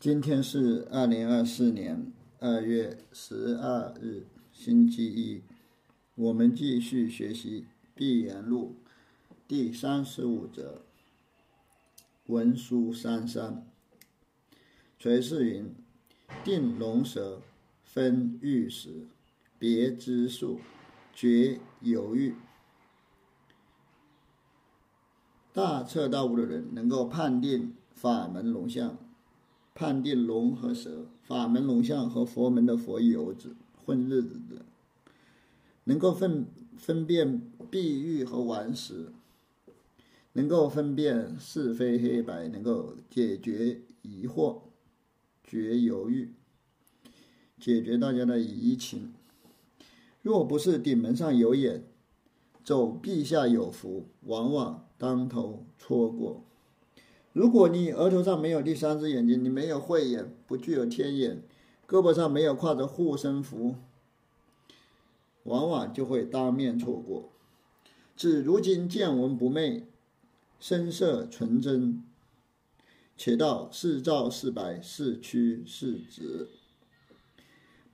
今天是二零二四年二月十二日，星期一。我们继续学习《闭言录》第三十五则。文书三三，垂世云：定龙蛇，分玉石，别之数，绝犹豫。大彻大悟的人能够判定法门龙象，判定龙和蛇，法门龙象和佛门的佛游子混日子的，能够分分辨碧玉和顽石，能够分辨是非黑白，能够解决疑惑，绝犹豫，解决大家的疑情。若不是顶门上有眼，走壁下有福，往往。当头错过。如果你额头上没有第三只眼睛，你没有慧眼，不具有天眼，胳膊上没有挎着护身符，往往就会当面错过。至如今见闻不昧，声色纯真，且道是照是白是曲是直。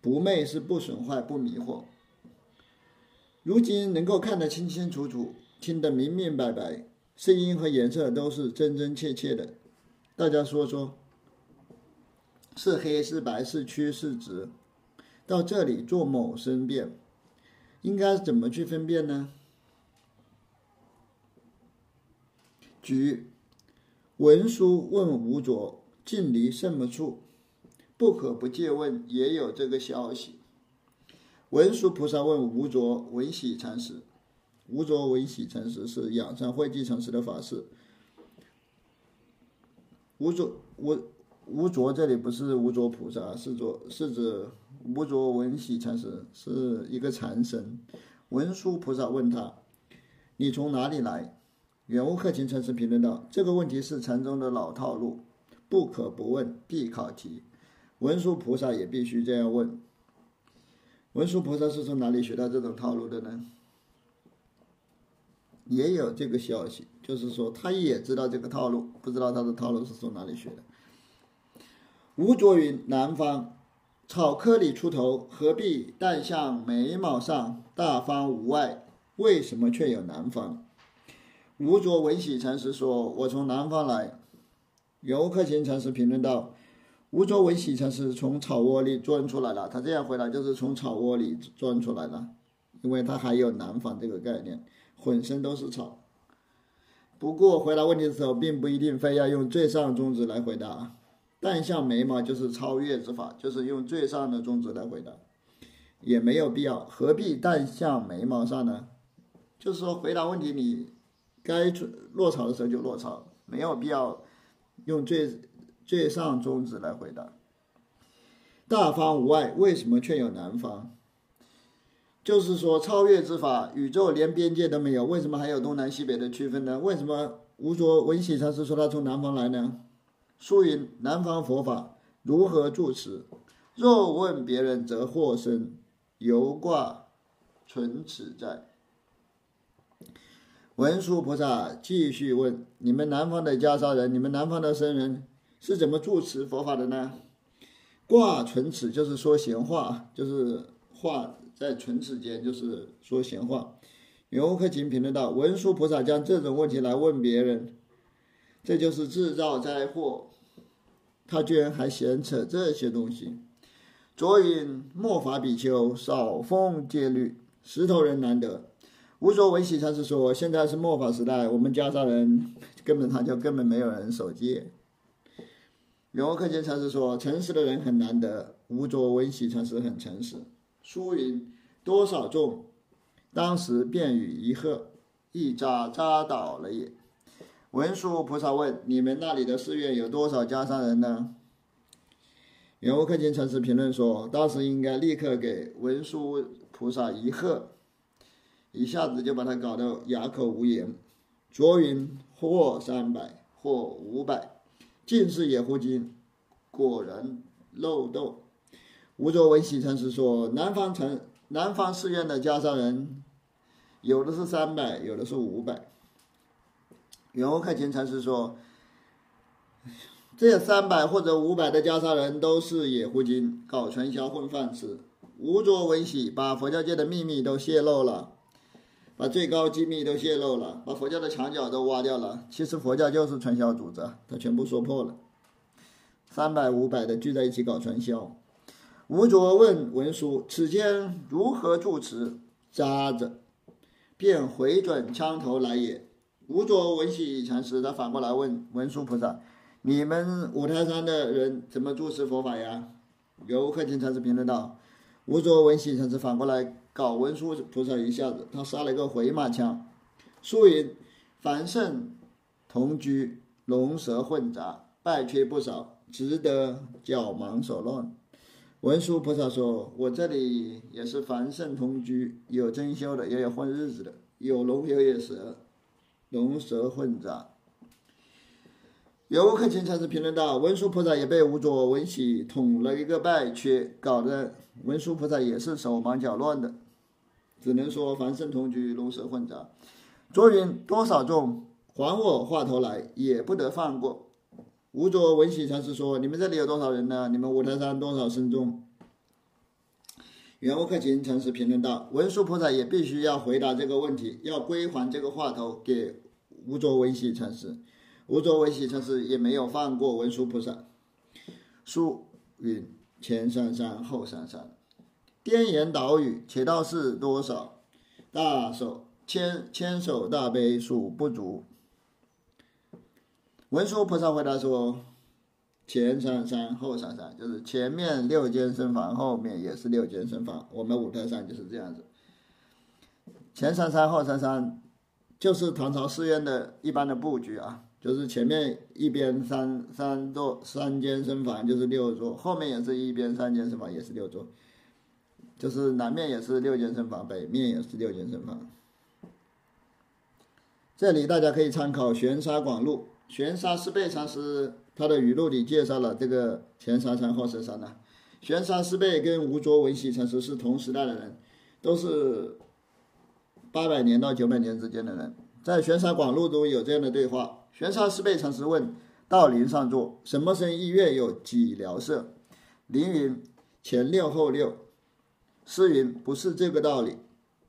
不昧是不损坏不迷惑。如今能够看得清清楚楚，听得明明白白。声音和颜色都是真真切切的，大家说说，是黑是白是曲是直，到这里做某申辩，应该怎么去分辨呢？举文殊问吴卓：“近离什么处？不可不借问。”也有这个消息。文殊菩萨问吴卓：“文喜禅师。”无着为喜禅师是仰山慧寂禅师的法师。无着无无着这里不是无着菩萨，是着是指无着文喜禅师是一个禅僧。文殊菩萨问他：“你从哪里来？”圆悟克勤禅师评论道：“这个问题是禅宗的老套路，不可不问，必考题。文殊菩萨也必须这样问。文殊菩萨是从哪里学到这种套路的呢？”也有这个消息，就是说他也知道这个套路，不知道他的套路是从哪里学的。吴卓云：南方草窠里出头，何必但向眉毛上？大方无碍，为什么却有南方？吴卓文喜禅师说：“我从南方来。”游克勤禅师评论道：“吴卓文喜禅师从草窝里钻出来了。”他这样回答就是从草窝里钻出来了，因为他还有南方这个概念。浑身都是草。不过回答问题的时候，并不一定非要用最上中指来回答。但向眉毛就是超越之法，就是用最上的中指来回答，也没有必要。何必但向眉毛上呢？就是说，回答问题你该落草的时候就落草，没有必要用最最上中指来回答。大方无外，为什么却有南方？就是说，超越之法，宇宙连边界都没有，为什么还有东南西北的区分呢？为什么无着文喜禅师说他从南方来呢？书云：南方佛法如何住持？若问别人，则惑生，犹挂存此在。文殊菩萨继续问：你们南方的袈裟人，你们南方的僧人是怎么住持佛法的呢？挂存此就是说闲话，就是话。在唇齿间就是说闲话，圆悟克勤评论道：“文殊菩萨将这种问题来问别人，这就是制造灾祸。他居然还闲扯这些东西。”卓云末法比丘少风戒律，石头人难得。无所文喜禅师说：“现在是末法时代，我们袈裟人根本他就根本没有人守戒。”圆悟克勤禅师说：“诚实的人很难得，无着文喜禅师很诚实。”书云：“多少众，当时便与一鹤，一扎扎倒了也。”文殊菩萨问：“你们那里的寺院有多少袈裟人呢？”圆悟克勤禅师评论说：“当时应该立刻给文殊菩萨一喝，一下子就把他搞得哑口无言。”卓云：“或三百，或五百，尽是野狐精，果然漏洞。”吴卓文喜禅师说：“南方城、南方寺院的袈裟人，有的是三百，有的是五百。”圆悟克勤禅师说：“这三百或者五百的袈裟人都是野狐精，搞传销混饭吃。吴卓文喜把佛教界的秘密都泄露了，把最高机密都泄露了，把佛教的墙角都挖掉了。其实佛教就是传销组织，他全部说破了。三百五百的聚在一起搞传销。吴卓问文殊：“此间如何住持？”扎着，便回转枪头来也。吴卓文喜禅师他反过来问文殊菩萨。你们五台山的人怎么住持佛法呀？游客经常是评论道：“无着文喜禅师反过来搞文殊菩萨一下子，他杀了一个回马枪。素云凡圣同居，龙蛇混杂，败缺不少，值得脚忙手乱。文殊菩萨说：“我这里也是凡圣同居，有真修的，也有混日子的，有龙有蛇，龙蛇混杂。”游客经常是评论道：“文殊菩萨也被无着文喜捅了一个败缺，搞得文殊菩萨也是手忙脚乱的，只能说凡圣同居，龙蛇混杂。”卓云多少众，还我话头来，也不得放过。无着文喜禅师说：“你们这里有多少人呢？你们五台山多少僧众？”圆悟克勤禅师评论道：“文殊菩萨也必须要回答这个问题，要归还这个话头给无着文喜禅师。”无着文喜禅师也没有放过文殊菩萨。书云：前山山后山山，颠言倒语，且道是多少？大手千千手大悲数不足。文殊菩萨回答说：前山山后山山，就是前面六间僧房，后面也是六间僧房。我们五台山就是这样子。前山山后山山，就是唐朝寺院的一般的布局啊。就是前面一边三三座三间僧房就是六座，后面也是一边三间僧房也是六座，就是南面也是六间僧房，北面也是六间僧房。这里大家可以参考《玄沙广录》，玄沙师贝禅师他的语录里介绍了这个前山山后山山呢。玄沙师贝跟吴卓文喜禅师是同时代的人，都是八百年到九百年之间的人，在《玄沙广录》中有这样的对话。玄沙师辈禅师问：“道林上座，什么声意乐有几辽色？”林云：“前六后六。”诗云：“不是这个道理。”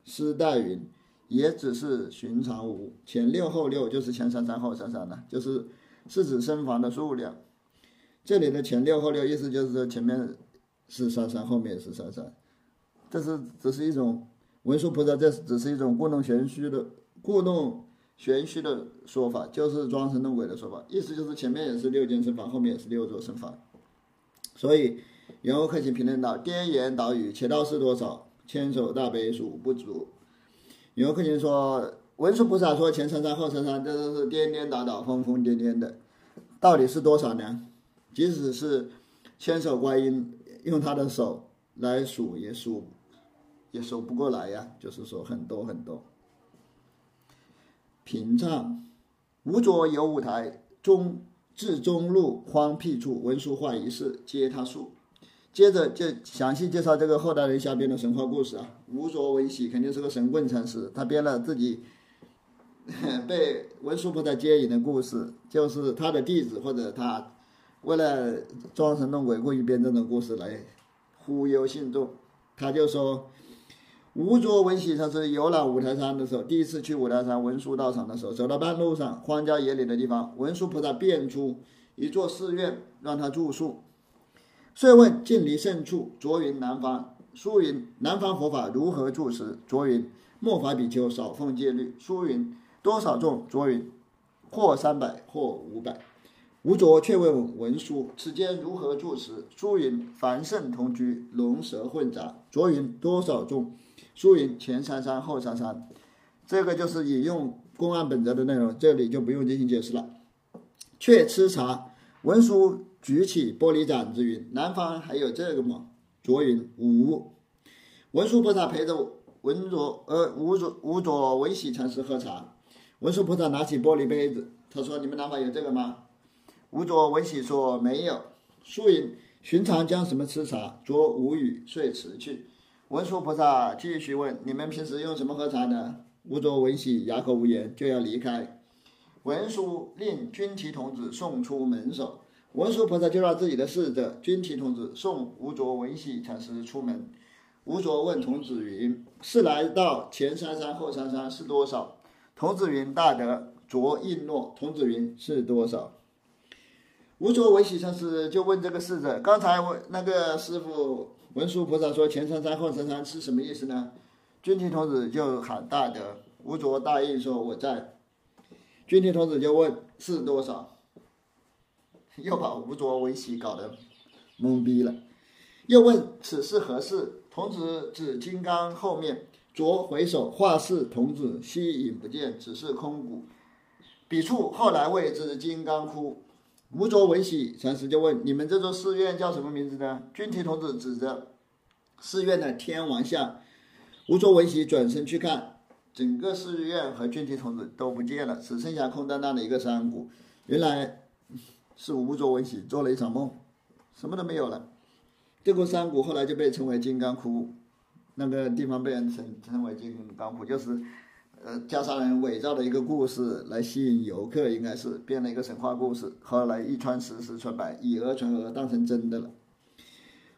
诗代云：“也只是寻常无。”前六后六就是前三三后三三的，就是是指僧房的数量。这里的前六后六意思就是说前面是三三，后面是三三。这是只是一种文殊菩萨，这只是一种故弄玄虚的故弄。玄虚的说法就是装神弄鬼的说法，意思就是前面也是六间僧房，后面也是六座僧房。所以圆悟克勤评论道：“颠言倒语，且道是多少？千手大悲数不足。”圆悟克勤说：“文殊菩萨说前三山后三山，这都是颠颠倒倒、疯疯癫癫的，到底是多少呢？即使是千手观音用他的手来数，也数也数不过来呀。就是说很多很多。”屏障，吴卓有舞台中至中路荒僻处，文殊化一事接他述。接着就详细介绍这个后代人瞎编的神话故事啊。吴卓文喜肯定是个神棍禅师，他编了自己 被文殊菩萨接引的故事，就是他的弟子或者他为了装神弄鬼，故意编这种故事来忽悠信众。他就说。吴卓文喜禅师游览五台山的时候，第一次去五台山文殊道场的时候，走到半路上，荒郊野岭的地方，文殊菩萨变出一座寺院让他住宿。遂问近离甚处？卓云南方。书云南方佛法如何住持？卓云末法比丘少奉戒律。书云多少众？卓云或三百，或五百。吴卓却问文殊：此间如何住持？书云凡圣同居，龙蛇混杂。卓云多少众？书云前三山后三山，这个就是引用公案本则的内容，这里就不用进行解释了。却吃茶，文殊举起玻璃盏子云：“南方还有这个吗？”卓云：“无。”文殊菩萨陪着文卓呃吴卓吴卓文喜禅师喝茶。文殊菩萨拿起玻璃杯子，他说：“你们南方有这个吗？”吴卓文喜说：“没有。”素云：“寻常将什么吃茶？”卓无语，遂辞去。文殊菩萨继续问：“你们平时用什么喝茶呢？”吴卓文喜哑口无言，就要离开。文殊令军旗童子送出门首。文殊菩萨就让自己的侍者君提童子送吴卓文喜禅师出门。吴卓问童子云：“是来到前三山后三山是多少？”童子云：“大德。”着应诺。童子云：“是多少？”吴卓文喜禅师就问这个侍者：“刚才我那个师傅文殊菩萨说前三山后三山是什么意思呢？”君提童子就喊大德。吴卓答应说：“我在。”君提童子就问：“是多少？”又把吴卓文喜搞得懵逼了。又问：“此事何事？”童子指金刚后面，卓回首，画是童子，悉影不见，只是空谷。彼处后来谓之金刚窟。吴卓文喜禅师就问：“你们这座寺院叫什么名字呢？”君提童子指着寺院的天王像。吴卓文喜转身去看，整个寺院和君提童子都不见了，只剩下空荡荡的一个山谷。原来是无着文喜做了一场梦，什么都没有了。这个山谷后来就被称为金刚窟，那个地方被人称称为金刚窟，就是，呃，加沙人伪造的一个故事来吸引游客，应该是编了一个神话故事。后来一传十，十传百，以讹传讹，当成真的了。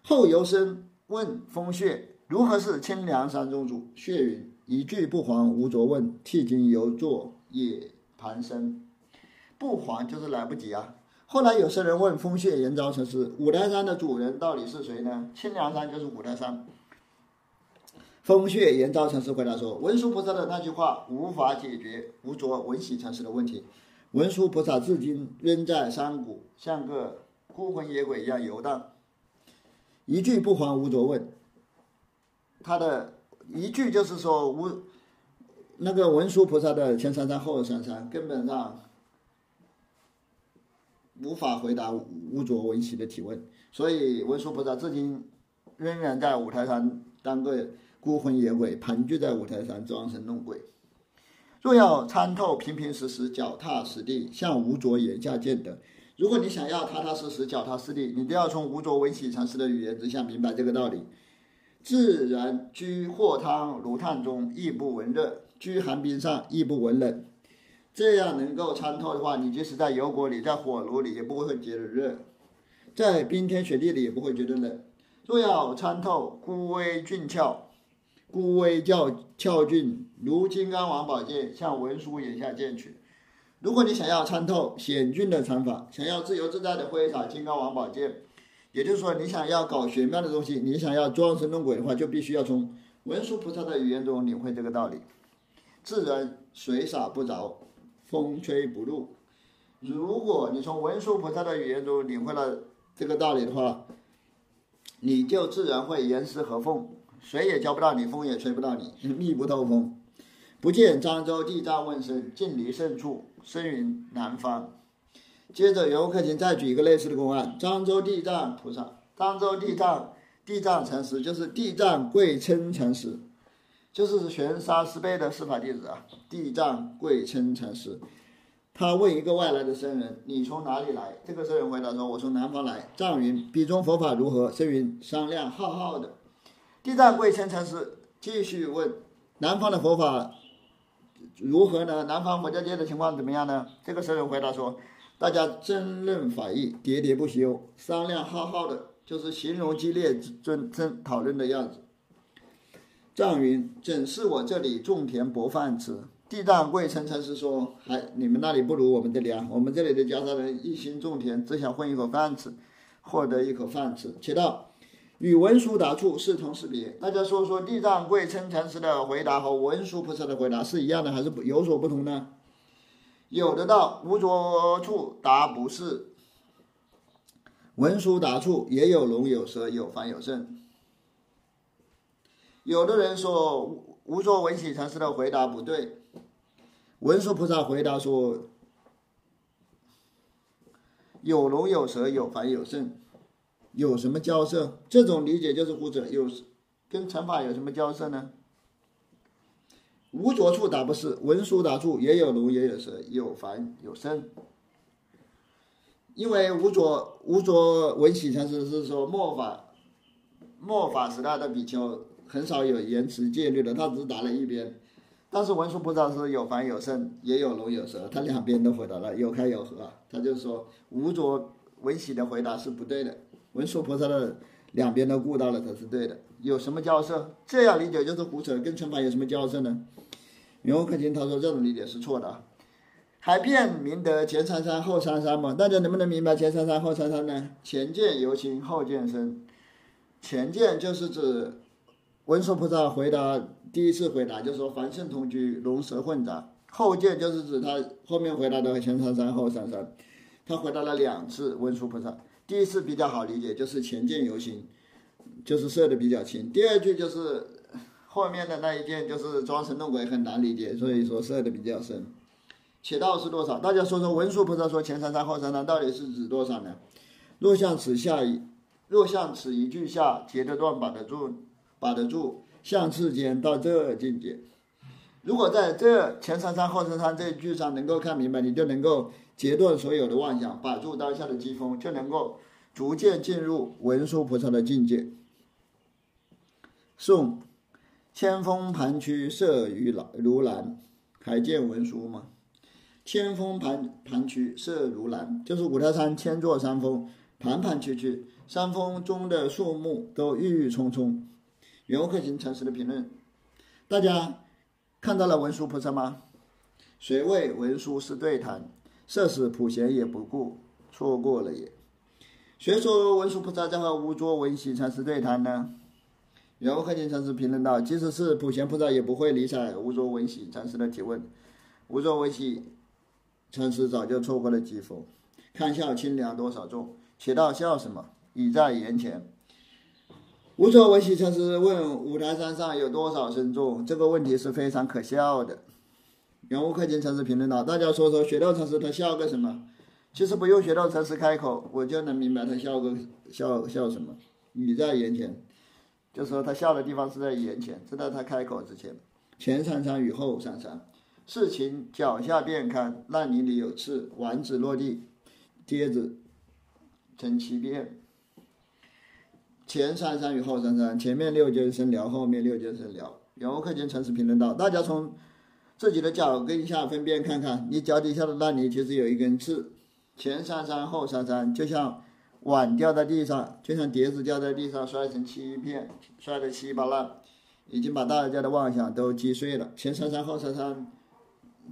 后游生问风穴如何是清凉山中主？穴云：一句不还无着问，替金犹作也盘生。不还就是来不及啊。后来有些人问风穴延昭禅师：“五台山的主人到底是谁呢？”清凉山就是五台山。风穴延昭禅师回答说：“文殊菩萨的那句话无法解决无着文喜禅师的问题。文殊菩萨至今仍在山谷，像个孤魂野鬼一样游荡，一句不还无着问。他的一句就是说无那个文殊菩萨的前三山后三山根本上。”无法回答无着文喜的提问，所以文殊菩萨至今仍然在五台山当个孤魂野鬼，盘踞在五台山装神弄鬼。若要参透平平实实、脚踏实地，向无着言下见得。如果你想要踏踏实实、脚踏实地，你都要从无着文喜禅师的语言之下明白这个道理。自然居火汤如炭中，亦不闻热；居寒冰上，亦不闻冷。这样能够参透的话，你即使在油锅里、在火炉里，也不会觉得热；在冰天雪地里，也不会觉得冷。若要参透孤微俊俏、孤微较俏俊如金刚王宝剑，向文殊眼下剑去。如果你想要参透险峻的禅法，想要自由自在的挥洒金刚王宝剑，也就是说，你想要搞玄妙的东西，你想要装神弄鬼的话，就必须要从文殊菩萨的语言中领会这个道理。自然水洒不着。风吹不入。如果你从文殊菩萨的语言中领会了这个道理的话，你就自然会严丝合缝，水也浇不到你，风也吹不到你，密不透风。不见漳州地藏问声，近离胜处？声云南方。接着，游客请再举一个类似的公案：漳州地藏菩萨，漳州地藏地藏禅师就是地藏贵称禅师。就是玄沙师辈的司法弟子啊，地藏贵称禅师。他问一个外来的僧人：“你从哪里来？”这个僧人回答说：“我从南方来。”藏云：“彼中佛法如何？”僧云：“商量浩浩的。”地藏贵称禅师继续问：“南方的佛法如何呢？南方佛教界的情况怎么样呢？”这个僧人回答说：“大家争论法义，喋喋不休，商量浩浩的，就是形容激烈、争争讨论的样子。”藏云：“怎是我这里种田薄饭吃？”地藏贵称禅师说：“还你们那里不如我们这里啊！我们这里的家沙人一心种田，只想混一口饭吃，获得一口饭吃。”且道：“与文殊答处是同是别？”大家说说，地藏贵称禅师的回答和文殊菩萨的回答是一样的，还是有所不同呢？有的道：“无着处答不是。”文殊答处也有龙有蛇有凡有圣。有的人说无无着文喜禅师的回答不对，文殊菩萨回答说有龙有蛇有凡有圣，有什么交涉？这种理解就是胡扯，有跟乘法有什么交涉呢？无着处答不是，文殊答处也有龙也有蛇有凡有圣，因为无着无着文喜禅师是说末法末法时代的比丘。很少有言辞戒律的，他只是答了一边。但是文殊菩萨是有凡有圣，也有龙有蛇，他两边都回答了，有开有合。他就说无着文喜的回答是不对的，文殊菩萨的两边都顾到了才是对的。有什么交涉？这样理解就是胡扯，跟乘法有什么交涉呢？袁克勤他说这种理解是错的啊，还辨明德前三山后三山吗？大家能不能明白前三山后三山呢？前见由心，后见生。前见就是指文殊菩萨回答第一次回答，就是说凡圣同居，龙蛇混杂。后见就是指他后面回答的前三三后三三，他回答了两次文殊菩萨。第一次比较好理解，就是前见由心，就是设的比较轻。第二句就是后面的那一件，就是装神弄鬼，很难理解，所以说设的比较深。且道是多少？大家说说文殊菩萨说前三三后三三到底是指多少呢？若向此下一，若向此一句下截得断，把得住，把得住，向次间到这境界。如果在这前三山后三山这一句上能够看明白，你就能够截断所有的妄想，把住当下的机锋，就能够逐渐进入文殊菩萨的境界。宋，千峰盘曲色如蓝，如蓝，还见文殊吗？千峰盘盘曲色如蓝，就是五台山千座山峰，盘盘曲曲，山峰中的树木都郁郁葱葱。袁克勤禅师的评论，大家。看到了文殊菩萨吗？谁谓文殊是对谈？设使普贤也不顾，错过了也。谁说文殊菩萨在和无着文喜禅师对谈呢？然克勤禅师评论道：即使是普贤菩萨也不会理睬无着文喜禅师的提问。无着文喜禅师早就错过了机锋，看笑清凉多少众，且道笑什么？已在眼前。无着文喜禅师问五台山上有多少僧众？这个问题是非常可笑的。圆悟克勤禅师评论道：“大家说说，雪道禅师他笑个什么？其实不用雪道禅师开口，我就能明白他笑个笑笑什么。雨在眼前，就说他笑的地方是在眼前，知道他开口之前。前三山雨后三山，事情脚下便看，烂泥里有刺，丸子落地，跌子成七变。”前三山与后三山，前面六间生聊，后面六间生聊。有无克勤诚实评论道：大家从自己的脚跟下分辨看看，你脚底下的烂泥其实有一根刺。前三山后三山，就像碗掉在地上，就像碟子掉在地上摔成七片，摔得稀巴烂，已经把大家的妄想都击碎了。前三山后三山，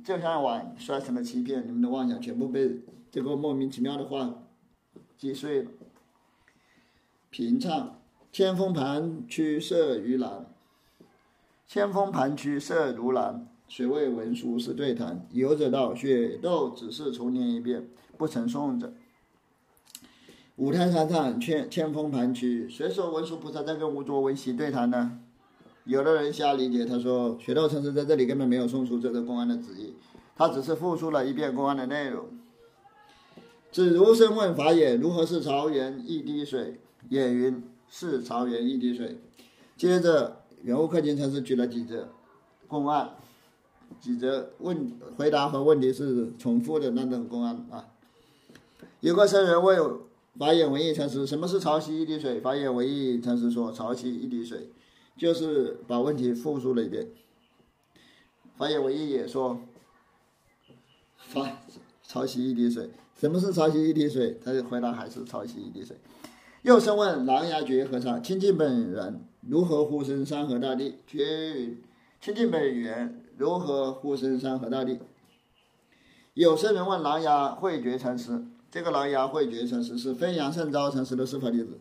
就像碗摔成了七片，你们的妄想全部被这个莫名其妙的话击碎了。平唱，千峰盘曲色如蓝，千峰盘曲色如蓝。谁谓文殊是对谈？游者道：雪窦只是重念一遍，不曾诵者。五台山上千千峰盘曲，谁说文殊菩萨在跟无着文喜对谈呢？有的人瞎理解，他说雪窦禅师在这里根本没有送出这个公案的旨意，他只是复述了一遍公案的内容。子如生问法也：如何是曹源一滴水？也云是曹源一滴水。接着，圆悟克勤禅师举了几则公案，几则问回答和问题是重复的那种公案啊。有个僧人问法眼文艺禅师：“什么是潮汐一滴水？”法眼文艺禅师说：“潮汐一滴水，就是把问题复述了一遍。”法眼文艺也说：“法潮汐一滴水，什么是潮汐一滴水？”他的回答还是潮汐一滴水。又生问琅琊诀和尚：清净本源如何护生山河大地？绝云：清净本源如何护生山河大地？有僧人问琅琊慧觉禅师，这个琅琊慧觉禅师是飞扬圣昭禅师的师法弟子。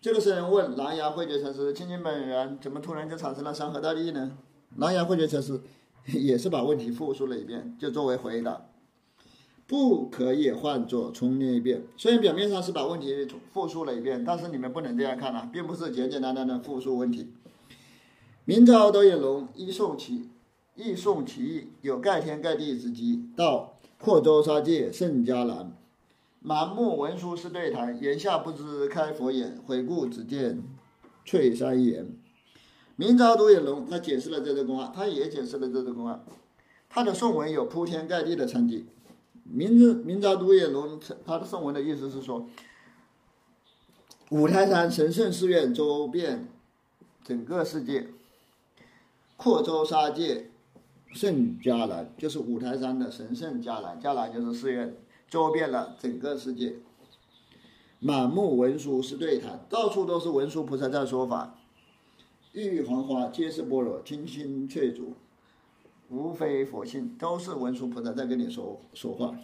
这个僧人问琅琊慧觉禅师：清净本源怎么突然就产生了山河大地呢？琅琊慧觉禅师也是把问题复述了一遍，就作为回答。不可以换作重念一遍。虽然表面上是把问题复述了一遍，但是你们不能这样看啊，并不是简简单单的复述问题。明朝窦眼龙一诵其一诵其意，有盖天盖地之机。到阔州沙界甚迦兰，满目文殊是对谈，眼下不知开佛眼，回顾只见翠山岩。明朝独眼龙他解释了这个公案，他也解释了这个公案，他的颂文有铺天盖地的成绩。明朝明朝独眼龙，他的圣文的意思是说，五台山神圣寺院周遍整个世界，阔州沙界圣迦兰，就是五台山的神圣迦兰，迦兰就是寺院，周遍了整个世界。满目文殊是对谈，到处都是文殊菩萨在说法。郁郁黄花皆是般若，青青翠竹无非佛性，都是文殊菩萨在跟你说说话。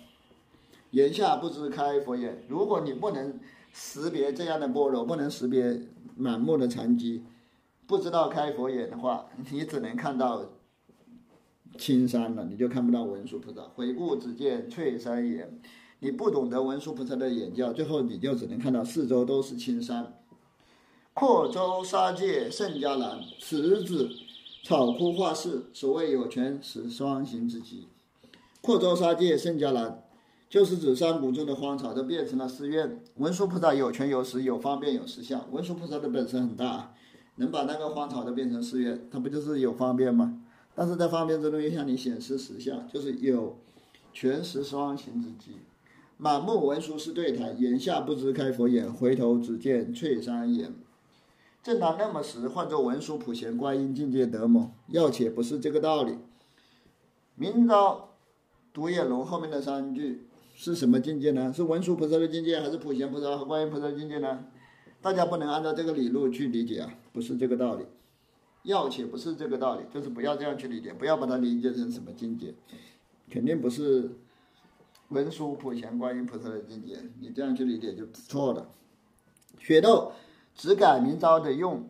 言下不知开佛眼，如果你不能识别这样的般若，不能识别满目的禅机，不知道开佛眼的话，你只能看到青山了，你就看不到文殊菩萨。回顾只见翠山岩，你不懂得文殊菩萨的眼教，最后你就只能看到四周都是青山。阔州沙界甚迦南，此子草枯化世，所谓有权使双行之机。阔州沙界甚迦兰，就是指山谷中的荒草都变成了寺院。文殊菩萨有权有实有方便有实相。文殊菩萨的本身很大，能把那个荒草都变成寺院，他不就是有方便吗？但是在方便之中又向你显示实相，就是有权实双行之机。满目文殊是对谈，眼下不知开佛眼，回头只见翠山岩。正当那么时，换作文殊普贤观音境界得么？要且不是这个道理。明朝独眼龙后面的三句是什么境界呢？是文殊菩萨的境界，还是普贤菩萨和观音菩萨的境界呢？大家不能按照这个理路去理解啊，不是这个道理。要且不是这个道理，就是不要这样去理解，不要把它理解成什么境界，肯定不是文殊普贤观音菩萨的境界。你这样去理解就错了。雪豆。只改明朝的用，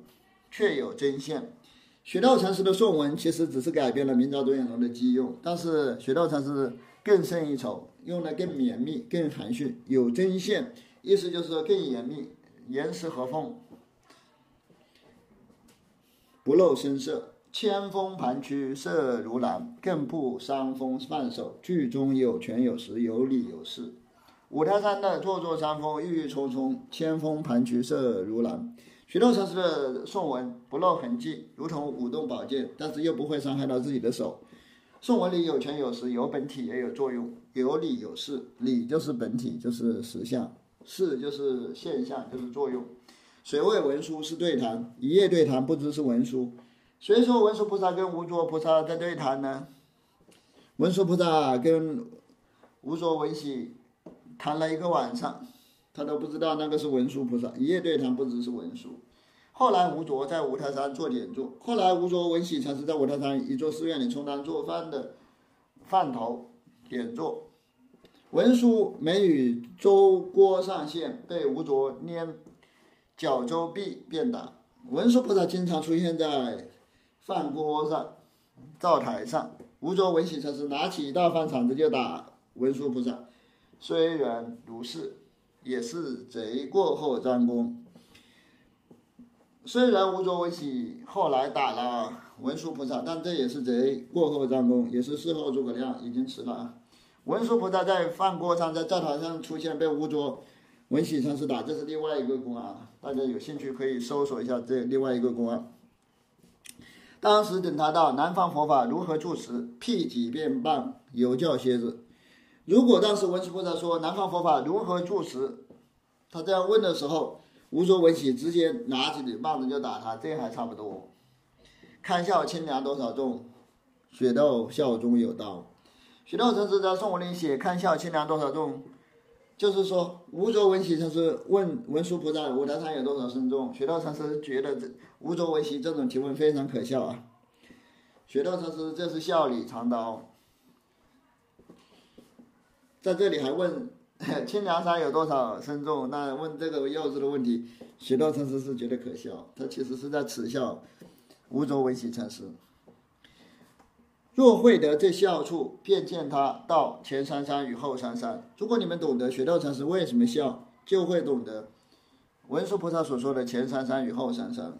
确有真现。雪道禅师的颂文其实只是改变了明朝独眼龙的机用，但是雪道禅师更胜一筹，用的更绵密、更含蓄，有针线，意思就是更严密，严丝合缝，不露声色。千峰盘曲色如蓝，更不伤风泛手，句中有权有实，有理有势。五台山的座座山峰郁郁葱葱，千峰盘曲色如蓝。许多禅师的颂文不露痕迹，如同舞动宝剑，但是又不会伤害到自己的手。颂文里有权有实，有本体也有作用，有理有事。理就是本体，就是实相；事就是现象，就是作用。谁谓文殊是对谈？一夜对谈，不知是文殊。谁说文殊菩萨跟无着菩萨在对谈呢？文殊菩萨跟无着文喜。谈了一个晚上，他都不知道那个是文殊菩萨。一夜对谈不知是文殊。后来吴卓在五台山做点坐，后来吴卓文喜禅师在五台山一座寺院里充当做饭的饭头点坐。文殊没与周、郭上线，被吴卓拈脚周臂便打。文殊菩萨经常出现在饭锅上、灶台上，吴卓文喜禅师拿起一大饭铲子就打文殊菩萨。虽然如是，也是贼过后张弓。虽然吴卓文喜后来打了文殊菩萨，但这也是贼过后张弓，也是事后诸葛亮已经迟了啊。文殊菩萨在饭锅上，在灶台上出现，被吴卓文喜禅师打，这是另外一个公案。大家有兴趣可以搜索一下这另外一个公案。当时等他到南方佛法如何住持，辟己便棒，有教蝎子。如果当时文殊菩萨说南方佛法如何住持，他这样问的时候，无着文喜直接拿起你棒子就打他，这还差不多。看笑清凉多少众，雪道笑中有道。雪道禅师在宋文里写看笑清凉多少众，就是说无着文喜禅师问文殊菩萨五台山有多少僧众，雪道禅师觉得这无着文喜这种提问非常可笑啊。雪道禅师这是笑里藏刀。在这里还问 清凉山有多少僧众？那问这个幼稚的问题，许多禅师是觉得可笑。他其实是在耻笑无着文喜禅师。若会得这笑处，便见他到前山山与后山山。如果你们懂得雪道禅师为什么笑，就会懂得文殊菩萨所说的前山山与后山山。